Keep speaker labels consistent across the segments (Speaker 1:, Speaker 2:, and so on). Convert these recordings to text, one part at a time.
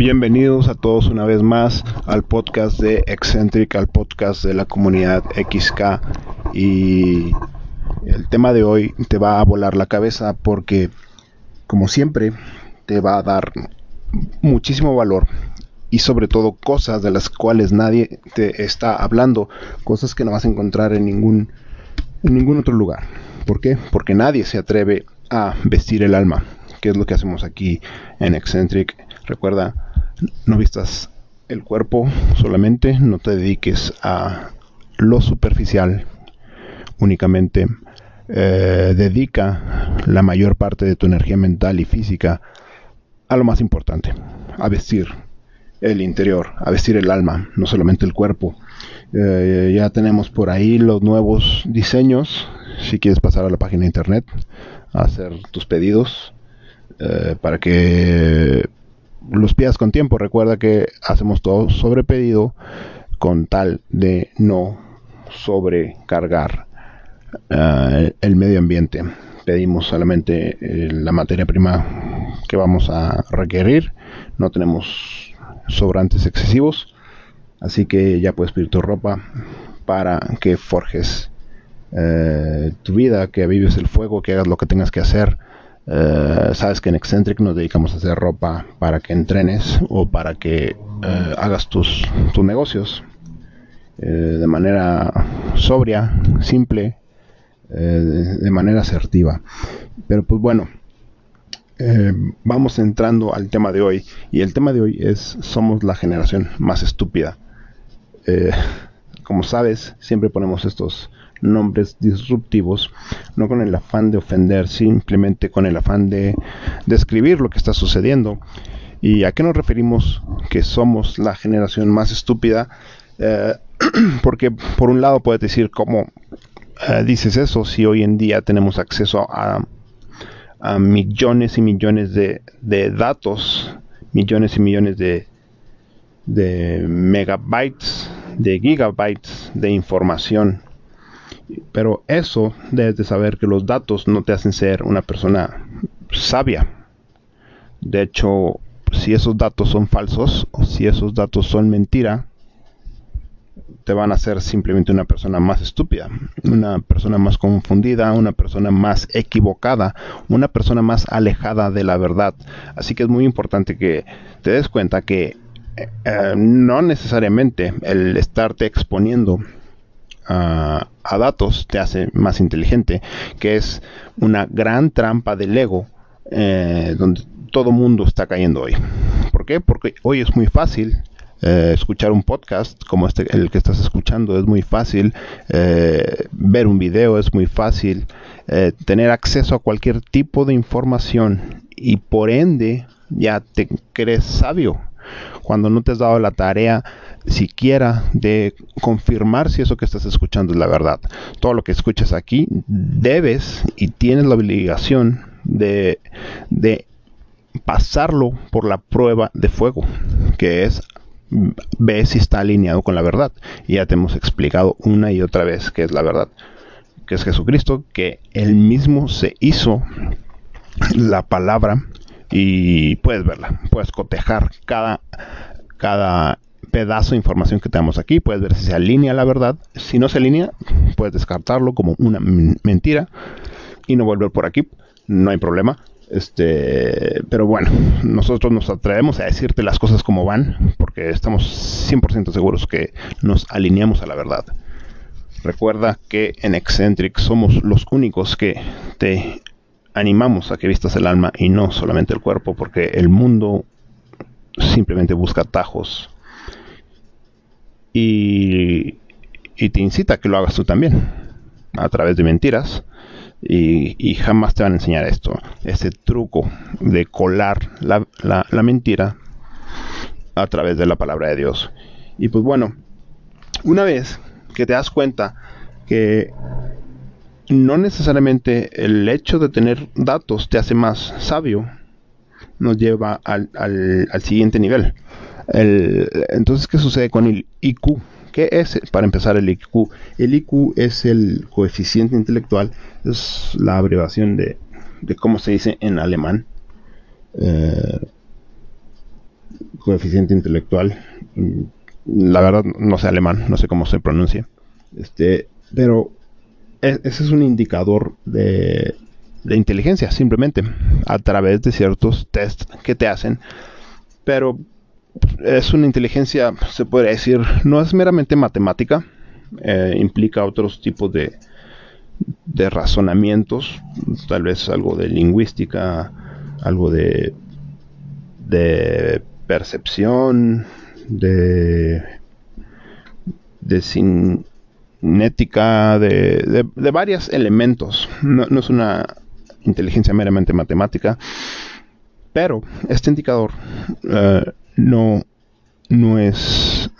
Speaker 1: Bienvenidos a todos una vez más al podcast de Eccentric, al podcast de la comunidad XK. Y el tema de hoy te va a volar la cabeza porque, como siempre, te va a dar muchísimo valor y sobre todo cosas de las cuales nadie te está hablando, cosas que no vas a encontrar en ningún, en ningún otro lugar. ¿Por qué? Porque nadie se atreve a vestir el alma, que es lo que hacemos aquí en Eccentric. Recuerda, no vistas el cuerpo solamente, no te dediques a lo superficial únicamente. Eh, dedica la mayor parte de tu energía mental y física a lo más importante, a vestir el interior, a vestir el alma, no solamente el cuerpo. Eh, ya tenemos por ahí los nuevos diseños. Si quieres pasar a la página de internet, a hacer tus pedidos eh, para que con tiempo. Recuerda que hacemos todo sobre pedido con tal de no sobrecargar eh, el medio ambiente. Pedimos solamente la materia prima que vamos a requerir. No tenemos sobrantes excesivos. Así que ya puedes pedir tu ropa para que forjes eh, tu vida, que vives el fuego, que hagas lo que tengas que hacer. Eh, sabes que en Eccentric nos dedicamos a hacer ropa para que entrenes o para que eh, hagas tus, tus negocios de manera sobria, simple, de manera asertiva. Pero pues bueno, eh, vamos entrando al tema de hoy. Y el tema de hoy es somos la generación más estúpida. Eh, como sabes, siempre ponemos estos nombres disruptivos, no con el afán de ofender, simplemente con el afán de describir lo que está sucediendo. ¿Y a qué nos referimos que somos la generación más estúpida? Eh, porque por un lado puedes decir cómo dices eso si hoy en día tenemos acceso a a millones y millones de, datos, millones y millones de, de megabytes, de gigabytes de información. Pero eso debes de saber que los datos no te hacen ser una persona sabia. De hecho, si esos datos son falsos o si esos datos son mentira, te van a hacer simplemente una persona más estúpida, una persona más confundida, una persona más equivocada, una persona más alejada de la verdad. Así que es muy importante que te des cuenta que eh, no necesariamente el estarte exponiendo a datos te hace más inteligente, que es una gran trampa del ego eh, donde todo mundo está cayendo hoy. ¿Por qué? Porque hoy es muy fácil eh, escuchar un podcast como este el que estás escuchando es muy fácil eh, ver un video es muy fácil eh, tener acceso a cualquier tipo de información y por ende ya te crees sabio cuando no te has dado la tarea siquiera de confirmar si eso que estás escuchando es la verdad. Todo lo que escuchas aquí debes y tienes la obligación de, de pasarlo por la prueba de fuego, que es ve si está alineado con la verdad. Y ya te hemos explicado una y otra vez que es la verdad, que es Jesucristo, que él mismo se hizo la palabra y puedes verla, puedes cotejar cada, cada pedazo de información que tenemos aquí, puedes ver si se alinea la verdad. Si no se alinea, puedes descartarlo como una mentira y no volver por aquí, no hay problema. Este, pero bueno, nosotros nos atrevemos a decirte las cosas como van, porque estamos 100% seguros que nos alineamos a la verdad. Recuerda que en Eccentric somos los únicos que te animamos a que vistas el alma y no solamente el cuerpo, porque el mundo simplemente busca atajos y, te incita a que lo hagas tú también, a través de mentiras y, jamás te van a enseñar esto, ese truco de colar la, la, mentira a través de la palabra de Dios. Y pues bueno, una vez que te das cuenta que no necesariamente el hecho de tener datos te hace más sabio, nos lleva al, al, al siguiente nivel. El, entonces, ¿qué sucede con el IQ? ¿Qué es, para empezar, el IQ? El IQ es el coeficiente intelectual, es la abreviación de, cómo se dice en alemán. Eh, coeficiente intelectual. Mm, la verdad no sé alemán, no sé cómo se pronuncia. Este, pero ese es un indicador de, de inteligencia, simplemente, a través de ciertos tests que te hacen. Pero es una inteligencia, se puede decir, no es meramente matemática, eh, implica otros tipos de, de razonamientos, tal vez algo de lingüística, algo de, de percepción, de, de cinética, de, de, varios elementos. No, es una inteligencia meramente matemática, pero este indicador eh, no, no es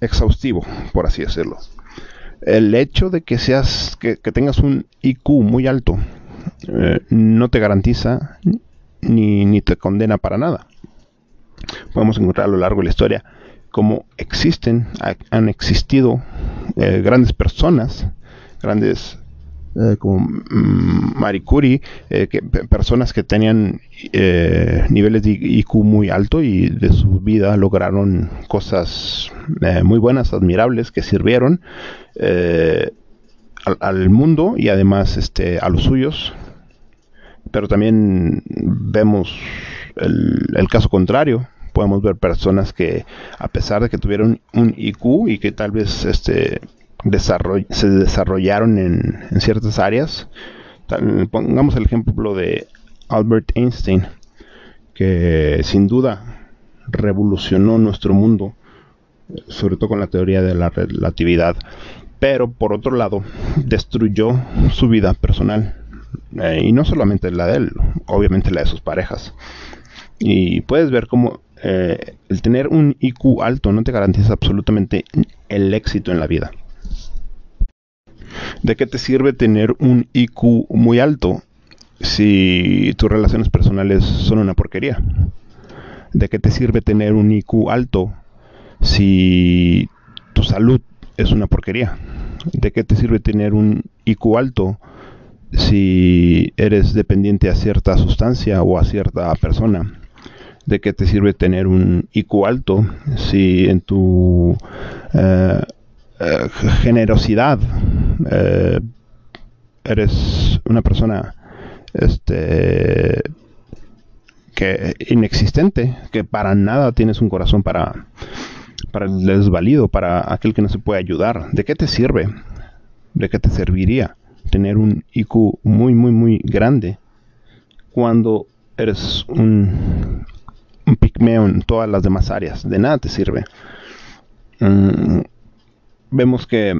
Speaker 1: exhaustivo, por así decirlo. El hecho de que seas, que, tengas un IQ muy alto, eh, no te garantiza ni, ni, te condena para nada. Podemos encontrar a lo largo de la historia cómo existen, han existido eh, grandes personas, grandes eh, como mm, Marie Curie, eh, personas que tenían niveles de IQ muy alto y de su vida lograron cosas muy buenas, admirables, que sirvieron al, mundo y además este, a los suyos. Pero también vemos el, el caso contrario, podemos ver personas que a pesar de que tuvieron un IQ y que tal vez este se desarrollaron en, ciertas áreas. pongamos el ejemplo de Albert Einstein, que sin duda revolucionó nuestro mundo, sobre todo con la teoría de la relatividad, pero por otro lado destruyó su vida personal. Eh, y no solamente la de él, obviamente la de sus parejas. Y puedes ver cómo eh, el tener un IQ alto no te garantiza absolutamente el éxito en la vida. ¿De qué te sirve tener un IQ muy alto si tus relaciones personales son una porquería? ¿De qué te sirve tener un IQ alto si tu salud es una porquería? ¿De qué te sirve tener un IQ alto si eres dependiente a cierta sustancia o a cierta persona? ¿De qué te sirve tener un IQ alto si en tu eh, eh, generosidad eh, eres una persona este que inexistente, que para nada tienes un corazón para para el desvalido, para aquel que no se puede ayudar. ¿De qué te sirve? ¿De qué te serviría tener un IQ muy muy muy grande cuando eres un un pigmeo en todas las demás áreas? De nada te sirve. Mm, vemos que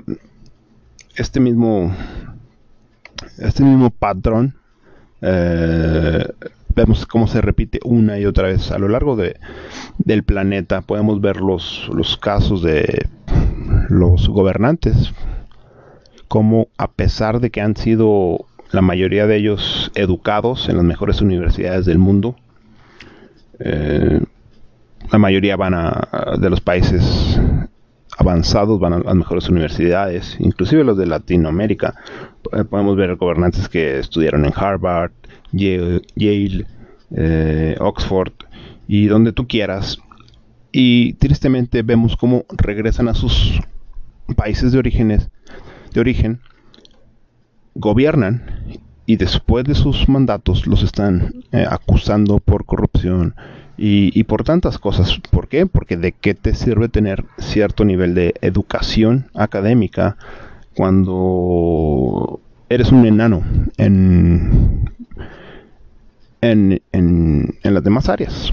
Speaker 1: este mismo este mismo patrón eh, vemos cómo se repite una y otra vez a lo largo de, del planeta podemos ver los, los casos de los gobernantes como a pesar de que han sido la mayoría de ellos educados en las mejores universidades del mundo eh, la mayoría van a, de los países avanzados van a las mejores universidades, inclusive los de Latinoamérica. Eh, podemos ver gobernantes que estudiaron en Harvard, Yale, eh, Oxford y donde tú quieras. Y tristemente vemos cómo regresan a sus países de de origen, gobiernan y después de sus mandatos los están eh, acusando por corrupción, y, por tantas cosas. ¿Por qué? Porque de qué te sirve tener cierto nivel de educación académica cuando eres un enano en, en, en, las demás áreas.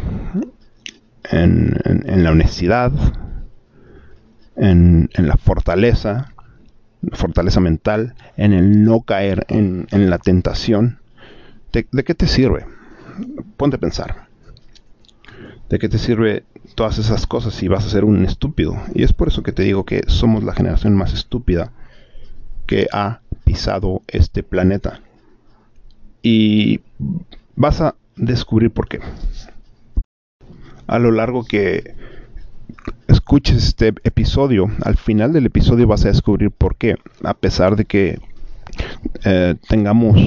Speaker 1: En, en la honestidad, en, la fortaleza, fortaleza mental, en el no caer en, la tentación. ¿De, ¿De qué te sirve? Ponte a pensar. ¿De qué te sirve todas esas cosas si vas a ser un estúpido? Y es por eso que te digo que somos la generación más estúpida que ha pisado este planeta. Y vas a descubrir por qué. A lo largo que escuches este episodio, al final del episodio vas a descubrir por qué. A pesar de que eh, tengamos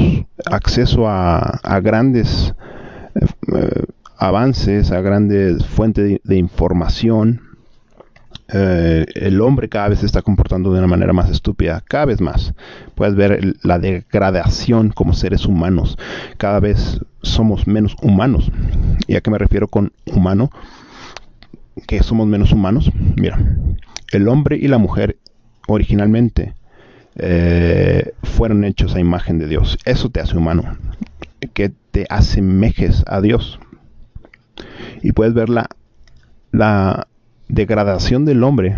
Speaker 1: acceso a, grandes... Eh, avances, a grandes fuentes de, información, eh, el hombre cada vez se está comportando de una manera más estúpida, cada vez más. Puedes ver la degradación como seres humanos. Cada vez somos menos humanos. ¿Y a qué me refiero con humano? Que somos menos humanos. Mira, el hombre y la mujer originalmente eh, fueron hechos a imagen de Dios. Eso te hace humano. Que te asemejes a Dios. Y puedes ver la, degradación del hombre.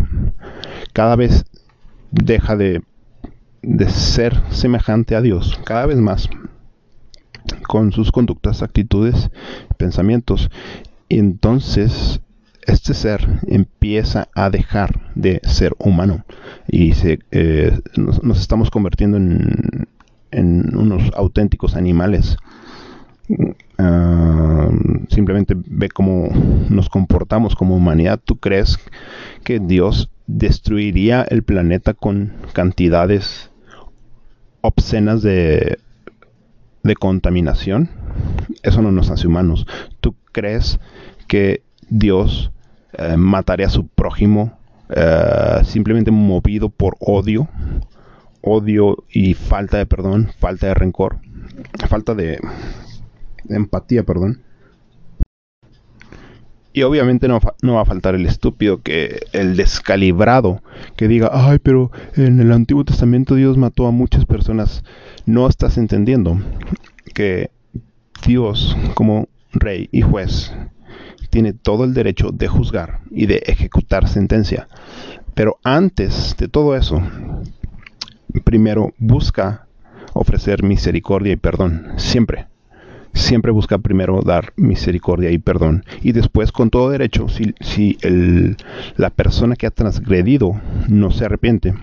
Speaker 1: Cada vez deja de, de ser semejante a Dios. Cada vez más. Con sus conductas, actitudes, pensamientos. Y entonces este ser empieza a dejar de ser humano y se, eh, nos, estamos convirtiendo en, en unos auténticos animales. Ah, simplemente ve cómo nos comportamos como humanidad. ¿Tú crees que Dios destruiría el planeta con cantidades obscenas de, de contaminación? Eso no nos hace humanos. ¿Tú crees que Dios eh, mataría a su prójimo eh, simplemente movido por odio, odio y falta de perdón, falta de rencor, falta de, empatía, perdón. Y obviamente no, no, va a faltar el estúpido, que el descalibrado, que diga, ay, pero en el Antiguo Testamento Dios mató a muchas personas. No estás entendiendo que Dios como rey y juez tiene todo el derecho de juzgar y de ejecutar sentencia. Pero antes de todo eso, primero busca ofrecer misericordia y perdón. Siempre. Siempre busca primero dar misericordia y perdón. Y después, con todo derecho, si, la persona que ha transgredido no se arrepiente,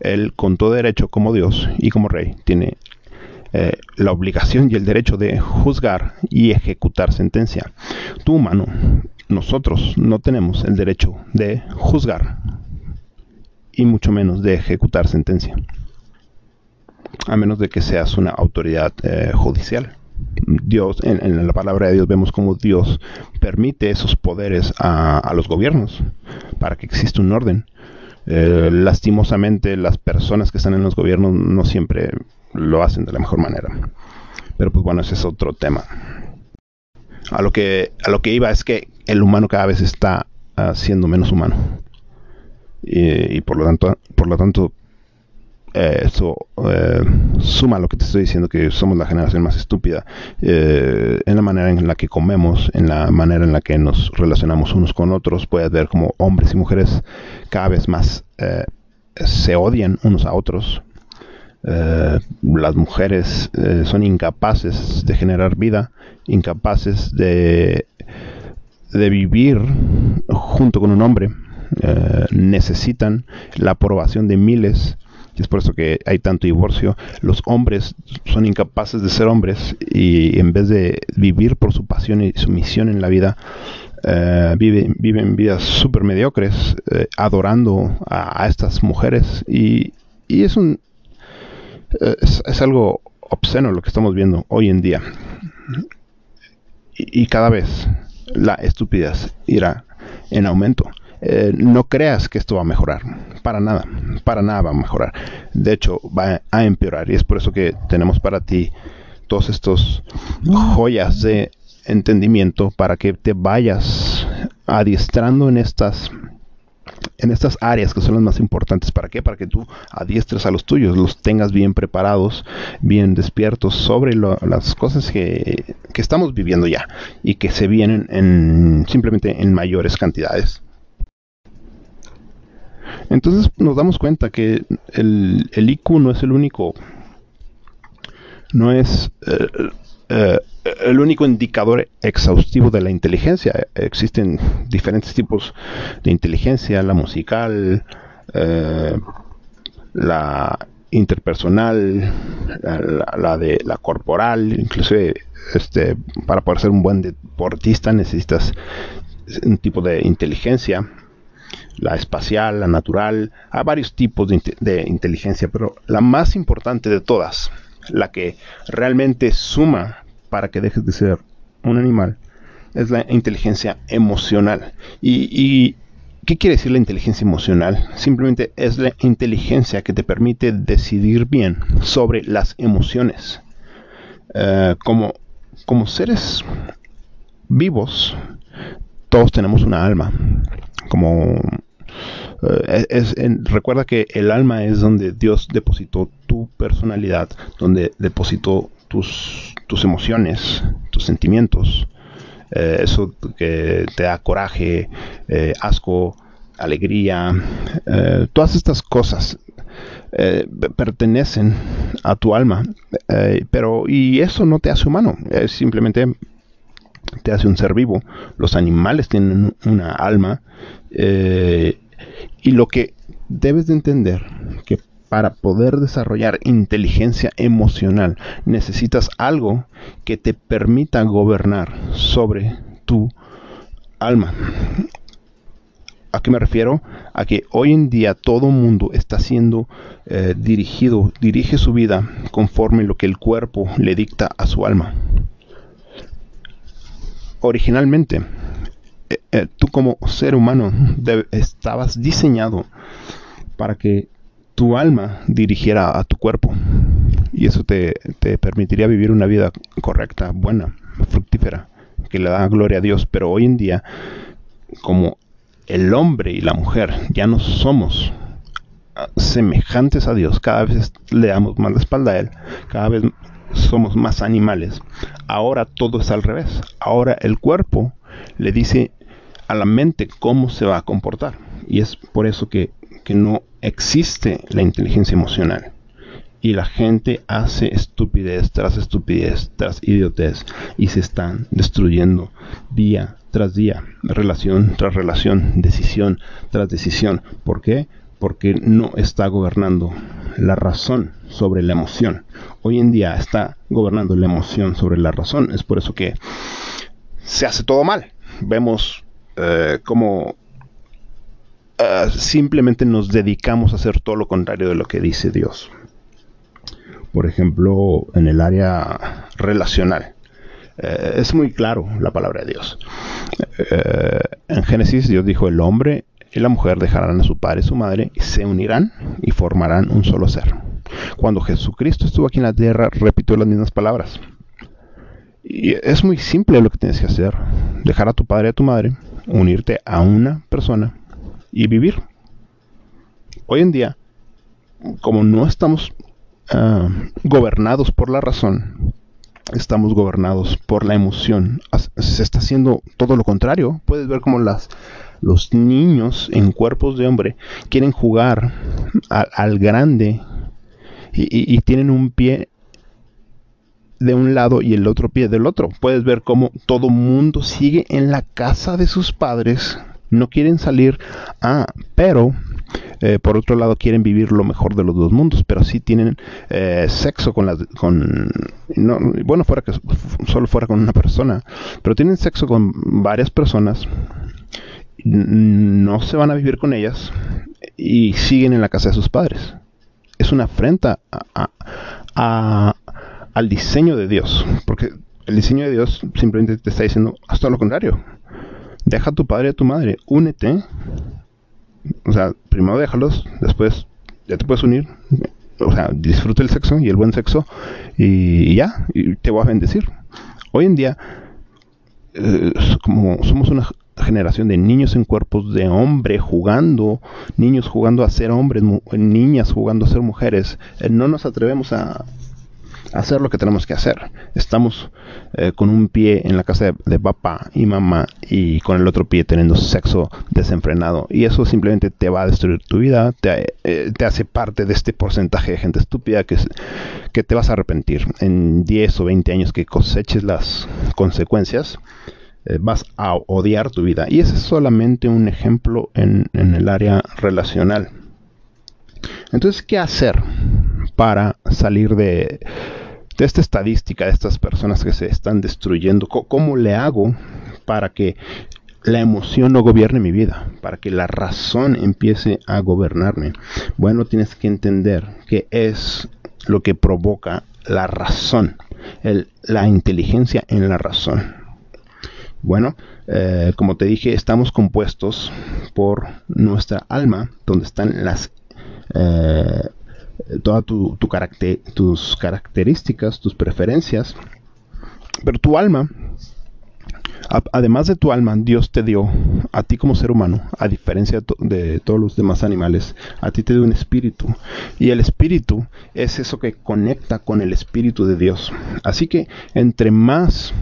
Speaker 1: él con todo derecho como Dios y como Rey tiene eh, la obligación y el derecho de juzgar y ejecutar sentencia. Tú humano, nosotros no tenemos el derecho de juzgar y mucho menos de ejecutar sentencia, a menos de que seas una autoridad eh, judicial. Dios, en, la palabra de Dios vemos cómo Dios permite esos poderes a, los gobiernos para que exista un orden. Eh, lastimosamente las personas que están en los gobiernos no siempre lo hacen de la mejor manera. Pero pues bueno, ese es otro tema. A lo que, a lo que iba es que el humano cada vez está uh, siendo menos humano. Y, por lo tanto, por lo tanto eh, eso eh, suma lo que te estoy diciendo, que somos la generación más estúpida eh, en la manera en la que comemos, en la manera en la que nos relacionamos unos con otros. Puedes ver como hombres y mujeres cada vez más se odian unos a otros. Eh, las mujeres eh, son incapaces de generar vida, incapaces de, de vivir junto con un hombre, eh, necesitan la aprobación de miles. Y es por eso que hay tanto divorcio. Los hombres son incapaces de ser hombres y en vez de vivir por su pasión y su misión en la vida, viven, viven vidas súper mediocres, adorando a, estas mujeres. Y, y es un, es, algo obsceno lo que estamos viendo hoy en día. Y, cada vez la estupidez irá en aumento. Eh, no creas que esto va a mejorar. Para nada. Para nada va a mejorar. De hecho, va a empeorar. Y es por eso que tenemos para ti todos estos joyas de entendimiento para que te vayas adiestrando en estas en estas áreas que son las más importantes. ¿Para qué? Para que tú adiestres a los tuyos, los tengas bien preparados, bien despiertos sobre las cosas que, estamos viviendo ya y que se vienen en, simplemente en mayores cantidades. Entonces nos damos cuenta que el, el IQ no es el único, no es eh, eh, el único indicador exhaustivo de la inteligencia. Existen diferentes tipos de inteligencia, la musical, eh, la interpersonal, la, de la corporal, inclusive este, para poder ser un buen deportista necesitas un tipo de inteligencia, la espacial, la natural, hay varios tipos de inteligencia, pero la más importante de todas, la que realmente suma para que dejes de ser un animal es la inteligencia emocional. Y, ¿qué quiere decir la inteligencia emocional? Simplemente es la inteligencia que te permite decidir bien sobre las emociones. Eh, como, como seres vivos, todos tenemos una alma. Como eh, es, recuerda que el alma es donde Dios depositó personalidad, donde depositó tus, tus emociones, tus sentimientos. Eh, eso que te da coraje, eh, asco, alegría, todas estas cosas pertenecen a tu alma, pero y eso no te hace humano, es simplemente te hace un ser vivo. Los animales tienen una alma y lo que debes de entender que para poder desarrollar inteligencia emocional necesitas algo que te permita gobernar sobre tu alma. ¿A qué me refiero? A que hoy en día todo mundo está siendo eh, dirigido, dirige su vida conforme lo que el cuerpo le dicta a su alma. Originalmente, eh, eh, tú como ser humano estabas diseñado para que tu alma dirigiera a tu cuerpo. Y eso te, te, permitiría vivir una vida correcta, buena, fructífera, que le da gloria a Dios. Pero hoy en día, como el hombre y la mujer ya no somos ah, semejantes a Dios, cada vez le damos más la espalda a Él, cada vez somos más animales. Ahora todo es al revés. Ahora el cuerpo le dice a la mente cómo se va a comportar. Y es por eso que, no existe la inteligencia emocional. Y la gente hace estupidez tras estupidez, tras idiotez, y se están destruyendo día tras día, relación tras relación, decisión tras decisión. ¿Por qué? Porque no está gobernando la razón sobre la emoción. Hoy en día está gobernando la emoción sobre la razón. Es por eso que se hace todo mal. Vemos eh, como eh, simplemente nos dedicamos a hacer todo lo contrario de lo que dice Dios. Por ejemplo, en el área relacional. Eh, es muy claro la palabra de Dios. en Génesis Dios dijo, el hombre y la mujer dejarán a su padre y su madre se unirán y formarán un solo ser. Cuando Jesucristo estuvo aquí en la tierra, repitió las mismas palabras. Y es muy simple lo que tienes que hacer. Dejar a tu padre y a tu madre unirte a una persona y vivir. Hoy en día, como no estamos ah, gobernados por la razón, estamos gobernados por la emoción. Se está haciendo todo lo contrario. Puedes ver como las, los niños en cuerpos de hombre quieren jugar al grande y, tienen un pie de un lado y el otro pie del otro. Puedes ver cómo todo mundo sigue en la casa de sus padres, no quieren salir, ah, pero eh, por otro lado quieren vivir lo mejor de los dos mundos, pero sí tienen eh, sexo con las, con, no, bueno, fuera que solo fuera con una persona, pero tienen sexo con varias personas, no se van a vivir con ellas y siguen en la casa de sus padres. Es una afrenta a al diseño de Dios. Porque el diseño de Dios simplemente te está diciendo, todo lo contrario. Deja a tu padre y a tu madre, únete. O sea, primero déjalos, después ya te puedes unir. O sea, disfruta el sexo y el buen sexo y, ya, y te voy a bendecir. Hoy en día, eh, como somos una generación de niños en cuerpos de hombre jugando, niños jugando a ser hombres, niñas jugando a ser mujeres, eh, no nos atrevemos a, hacer lo que tenemos que hacer. Estamos eh, con un pie en la casa de, papá y mamá y con el otro pie teniendo sexo desenfrenado. Y eso simplemente te va a destruir tu vida, te, eh, hace parte de este porcentaje de gente estúpida que, que te vas a arrepentir. En 10 o 20 años que coseches las consecuencias, eh, vas a odiar tu vida. Y ese es solamente un ejemplo en el área relacional. Entonces, ¿qué hacer para salir de, de esta estadística de estas personas que se están destruyendo, ¿cómo le hago para que la emoción no gobierne mi vida, para que la razón empiece a gobernarme? Bueno, tienes que entender que es lo que provoca la razón, la inteligencia en la razón. Bueno, eh, como te dije, estamos compuestos por nuestra alma, donde están las eh, todas tu, tus características, tus preferencias. Pero tu alma, además de tu alma, Dios te dio a ti como ser humano, a diferencia de todos los demás animales, a ti te dio un espíritu. Y el espíritu es eso que conecta con el espíritu de Dios. Así que entre más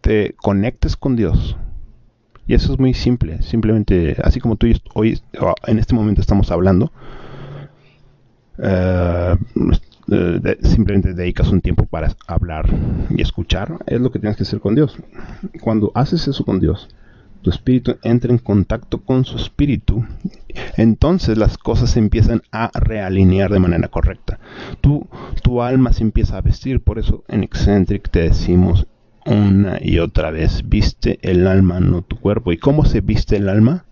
Speaker 1: te conectes con Dios. Y eso es muy simple, simplemente así como tú y hoy en este momento estamos hablando, eh, eh, simplemente dedicas un tiempo para hablar y escuchar, es lo que tienes que hacer con Dios. Cuando haces eso con Dios, tu espíritu entra en contacto con su espíritu, entonces las cosas se empiezan a realinear de manera correcta. Tu, tu alma se empieza a vestir, por eso en Eccentric te decimos una y otra vez, viste el alma, no tu cuerpo. ¿Y cómo se viste el alma?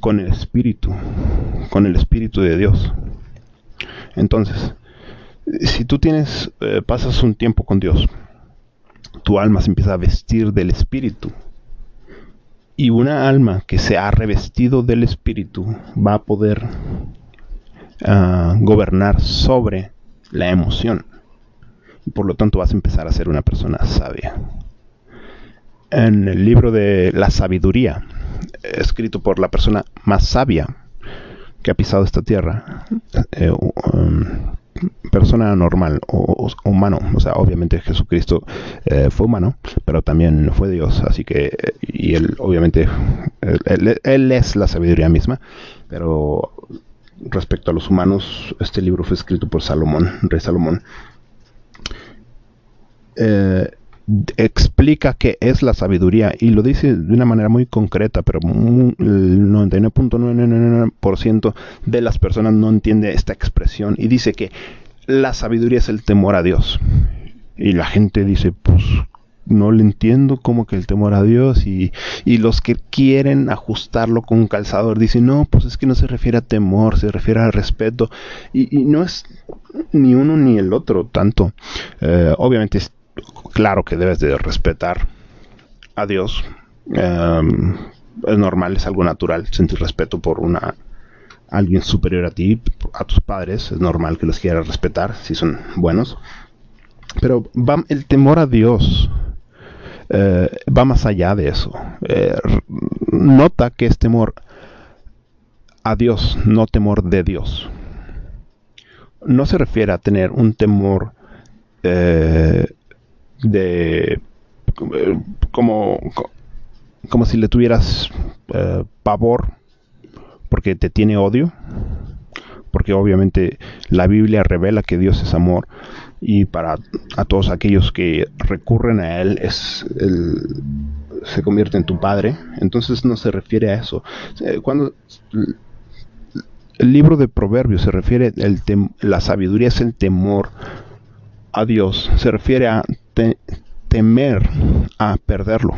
Speaker 1: Con el espíritu, con el espíritu de Dios. Entonces, si tú tienes, eh, pasas un tiempo con Dios, tu alma se empieza a vestir del espíritu. Y una alma que se ha revestido del espíritu va a poder ah, gobernar sobre la emoción y por lo tanto vas a empezar a ser una persona sabia. En el libro de la sabiduría, escrito por la persona más sabia que ha pisado esta tierra, eh, um, persona normal o, humano, o sea, obviamente Jesucristo eh, fue humano, pero también fue Dios, así que, y él obviamente, él es la sabiduría misma, pero respecto a los humanos, este libro fue escrito por Salomón, rey Salomón, eh, explica qué es la sabiduría y lo dice de una manera muy concreta, pero el 99.99% de las personas no entiende esta expresión y dice que la sabiduría es el temor a Dios. Y la gente dice, pues no le entiendo como que el temor a Dios y, los que quieren ajustarlo con un calzador dicen, no, pues es que no se refiere a temor, se refiere al respeto y, no es ni uno ni el otro tanto. Eh, obviamente es claro que debes de respetar a Dios. Em, es normal, es algo natural sentir respeto por una alguien superior a ti, a tus padres. Es normal que los quieras respetar si son buenos. Pero va, el temor a Dios eh, va más allá de eso. Eh, nota que es temor a Dios, no temor de Dios. No se refiere a tener un temor eh, de como como si le tuvieras eh, pavor porque te tiene odio porque obviamente la Biblia revela que Dios es amor y para a todos aquellos que recurren a él es se convierte en tu padre. Entonces no se refiere a eso. Eh, cuando el libro de Proverbios se refiere el la sabiduría es el temor a Dios se refiere a temer a perderlo.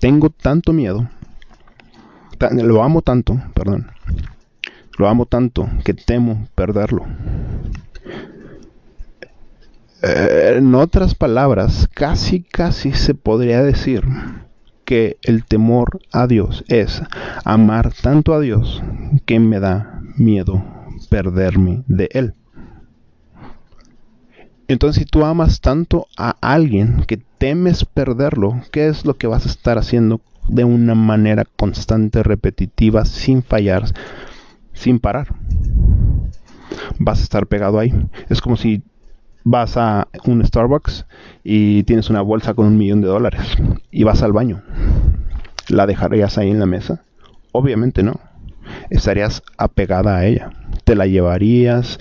Speaker 1: Tengo tanto miedo, lo amo tanto, perdón, lo amo tanto que temo perderlo. Eh, en otras palabras, casi, casi se podría decir que el temor a Dios es amar tanto a Dios que me da miedo perderme de Él. Entonces, si tú amas tanto a alguien que temes perderlo, ¿qué es lo que vas a estar haciendo de una manera constante, repetitiva, sin fallar, sin parar? Vas a estar pegado ahí. Es como si vas a un Starbucks y tienes una bolsa con un millón de dólares y vas al baño. ¿La dejarías ahí en la mesa? Obviamente no. Estarías apegada a ella. Te la llevarías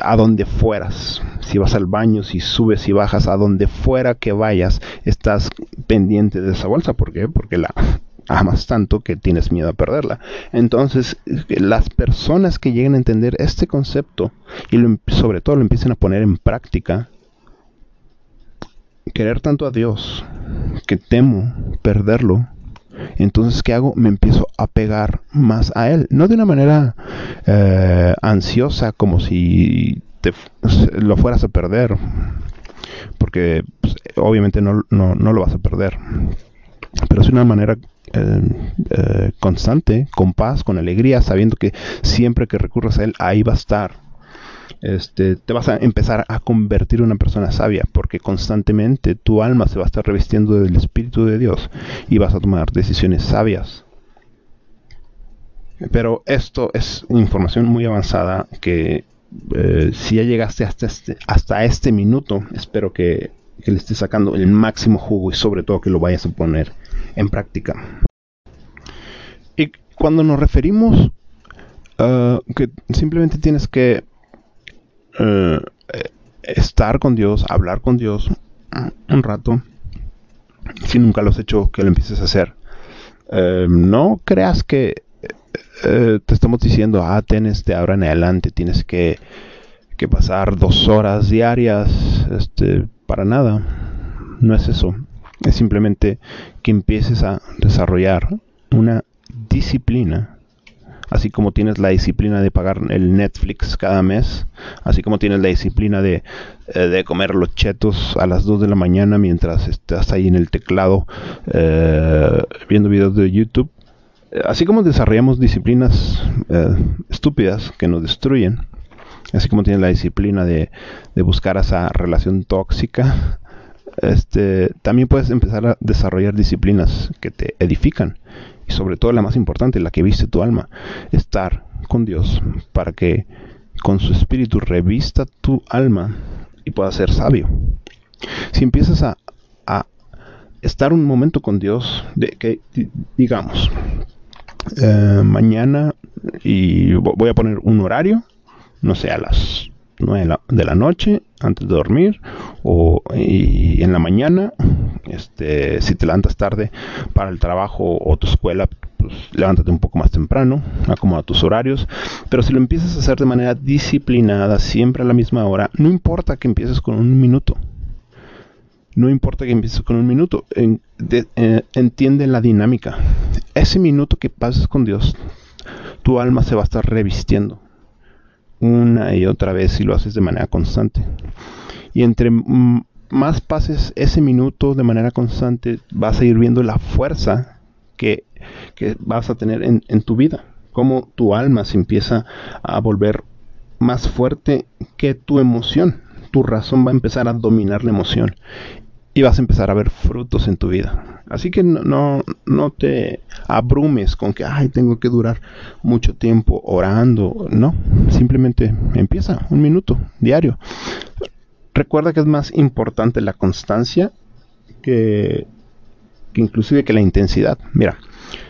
Speaker 1: a donde fueras. Si vas al baño, si subes y bajas, a donde fuera que vayas, estás pendiente de esa bolsa. ¿Por qué? Porque la amas tanto que tienes miedo a perderla. Entonces, las personas que lleguen a entender este concepto y sobre todo lo empiecen a poner en práctica, querer tanto a Dios que temo perderlo, entonces, ¿qué hago? Me empiezo a pegar más a él. No de una manera eh, ansiosa, como si te, lo fueras a perder. porque pues, obviamente no, no, no, lo vas a perder. Pero es una manera eh, eh, constante, con paz, con alegría, sabiendo que siempre que recurras a Él, ahí va a estar. Este, te vas a empezar a convertir en una persona sabia, porque constantemente tu alma se va a estar revistiendo del Espíritu de Dios y vas a tomar decisiones sabias. Pero esto es información muy avanzada que eh, si ya llegaste hasta este, hasta este minuto, espero que, le estés sacando el máximo jugo y sobre todo que lo vayas a poner en práctica. Y cuando nos referimos uh, que simplemente tienes que uh, estar con Dios, hablar con Dios un rato, si nunca lo has hecho, que lo empieces a hacer. Uh, no creas que eh, te estamos diciendo, ah, tienes de ahora en adelante, tienes que, que pasar dos horas diarias, este, para nada. No es eso. Es simplemente que empieces a desarrollar una disciplina así como tienes la disciplina de pagar el Netflix cada mes, así como tienes la disciplina de, eh, de comer los chetos a las 2 de la mañana mientras estás ahí en el teclado eh, viendo videos de YouTube, así como desarrollamos disciplinas eh, estúpidas que nos destruyen, así como tienes la disciplina de, buscar esa relación tóxica, este, también puedes empezar a desarrollar disciplinas que te edifican y sobre todo la más importante, la que viste tu alma, estar con Dios para que con su espíritu revista tu alma y puedas ser sabio. Si empiezas a, estar un momento con Dios, de que digamos, eh, mañana y voy a poner un horario, no sé, a las 9 de la noche antes de dormir o y en la mañana, este, si te levantas tarde para el trabajo o tu escuela, pues levántate un poco más temprano, acomoda tus horarios, pero si lo empiezas a hacer de manera disciplinada, siempre a la misma hora, no importa que empieces con un minuto, no importa que empieces con un minuto, eh, entiende la dinámica. Ese minuto que pases con Dios, tu alma se va a estar revistiendo una y otra vez si lo haces de manera constante. Y entre más pases ese minuto de manera constante, vas a ir viendo la fuerza que, vas a tener en, en tu vida. Cómo tu alma se empieza a volver más fuerte que tu emoción tu razón va a empezar a dominar la emoción y vas a empezar a ver frutos en tu vida. Así que no, no, te abrumes con que, ay, tengo que durar mucho tiempo orando. No, simplemente empieza un minuto diario. Recuerda que es más importante la constancia que, que inclusive que la intensidad. Mira,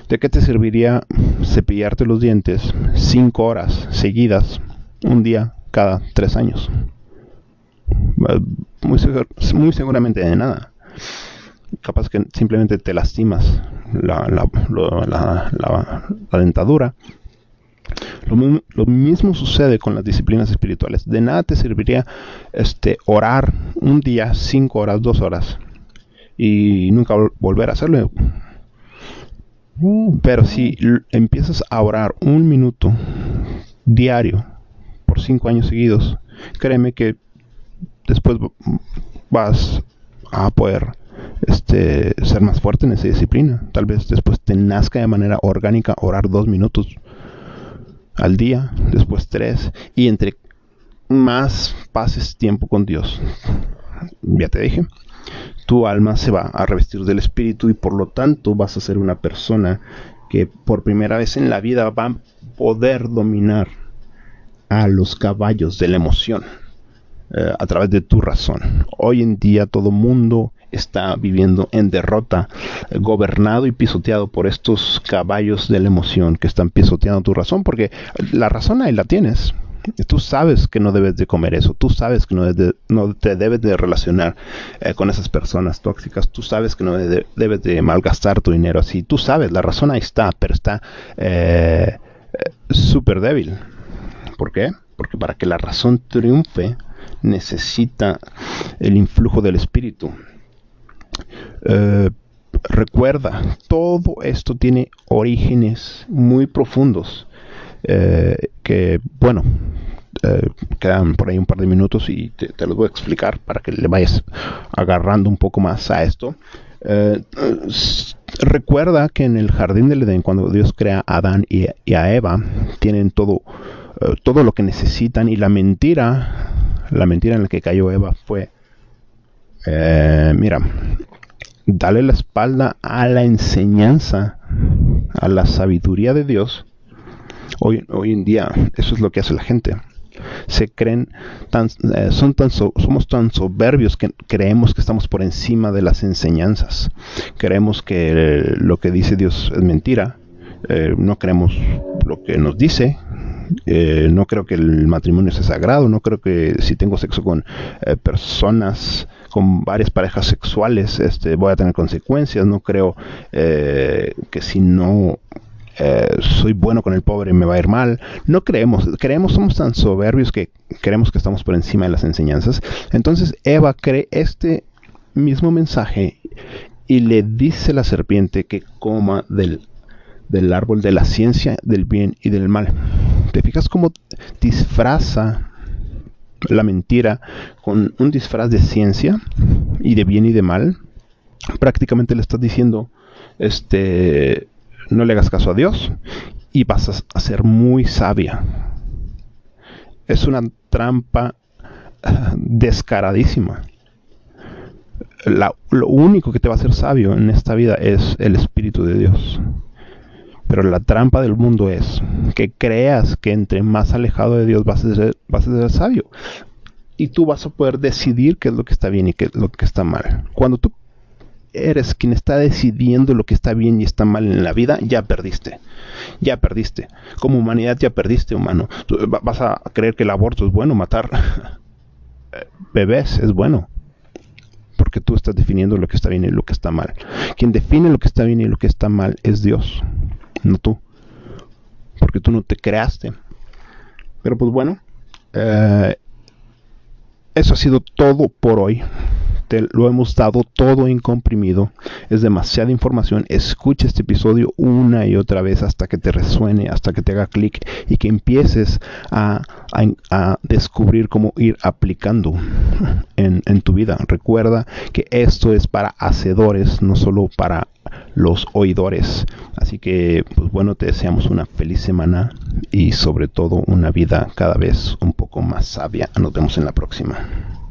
Speaker 1: ¿de qué te serviría cepillarte los dientes cinco horas seguidas, un día cada tres años? Muy, muy seguramente de nada. Capaz que simplemente te lastimas la, dentadura. Lo, mismo sucede con las disciplinas espirituales. De nada te serviría este, orar un día, cinco horas, dos horas y nunca volver a hacerlo. Pero si empiezas a orar un minuto diario por cinco años seguidos, créeme que después vas a poder este, ser más fuerte en esa disciplina. Tal vez después te nazca de manera orgánica orar dos minutos al día, después tres, y entre más pases tiempo con Dios, ya te dije, tu alma se va a revestir del Espíritu y por lo tanto vas a ser una persona que por primera vez en la vida va a poder dominar a los caballos de la emoción. Eh, a través de tu razón. Hoy en día todo mundo está viviendo en derrota, eh, gobernado y pisoteado por estos caballos de la emoción que están pisoteando tu razón, porque la razón ahí la tienes. Tú sabes que no debes de comer eso, tú sabes que no, te debes de relacionar eh, con esas personas tóxicas, tú sabes que no debes de malgastar tu dinero así, tú sabes, la razón ahí está, pero está súper débil. ¿Por qué? Porque para que la razón triunfe, necesita el influjo del Espíritu. Eh, recuerda, todo esto tiene orígenes muy profundos. Eh, que, bueno, eh, quedan por ahí un par de minutos y te, los voy a explicar para que le vayas agarrando un poco más a esto. Recuerda que en el jardín del Edén, cuando Dios crea a Adán y, a Eva, tienen todo, todo lo que necesitan y la mentira, la mentira en la que cayó Eva fue, mira, dale la espalda a la enseñanza, a la sabiduría de Dios. Hoy, hoy en día eso es lo que hace la gente. Se creen tan, eh, son tan somos tan soberbios que creemos que estamos por encima de las enseñanzas. Creemos que lo que dice Dios es mentira. Eh, no creemos lo que nos dice, eh, no creo que el matrimonio sea sagrado, no creo que si tengo sexo con personas con varias parejas sexuales este, voy a tener consecuencias. No creo eh, que si no eh, soy bueno con el pobre me va a ir mal. No creemos, creemos, somos tan soberbios que creemos que estamos por encima de las enseñanzas. Entonces Eva cree este mismo mensaje y le dice a la serpiente que coma del, del árbol de la ciencia, del bien y del mal. ¿Te fijas cómo disfraza la mentira con un disfraz de ciencia y de bien y de mal, prácticamente le estás diciendo, este, no le hagas caso a Dios y vas a ser muy sabia. Es una trampa descaradísima. lo único que te va a hacer sabio en esta vida es el Espíritu de Dios. Pero la trampa del mundo es que creas que entre más alejado de Dios vas a ser, vas a ser sabio. Y tú vas a poder decidir qué es lo que está bien y qué es lo que está mal. Cuando tú eres quien está decidiendo lo que está bien y está mal en la vida, ya perdiste. Ya perdiste. Como humanidad ya perdiste, humano. vas a creer que el aborto es bueno, matar bebés es bueno. Porque tú estás definiendo lo que está bien y lo que está mal. Quien define lo que está bien y lo que está mal es Dios no tú. Porque tú no te creaste. Pero pues bueno, eh, eso ha sido todo por hoy. Lo hemos dado todo en comprimido. Es demasiada información. Escucha este episodio una y otra vez hasta que te resuene, hasta que te haga clic y que empieces a, descubrir cómo ir aplicando en, en tu vida. Recuerda que esto es para hacedores, no solo para los oidores. Así que, pues bueno, te deseamos una feliz semana y sobre todo una vida cada vez un poco más sabia. Nos vemos en la próxima.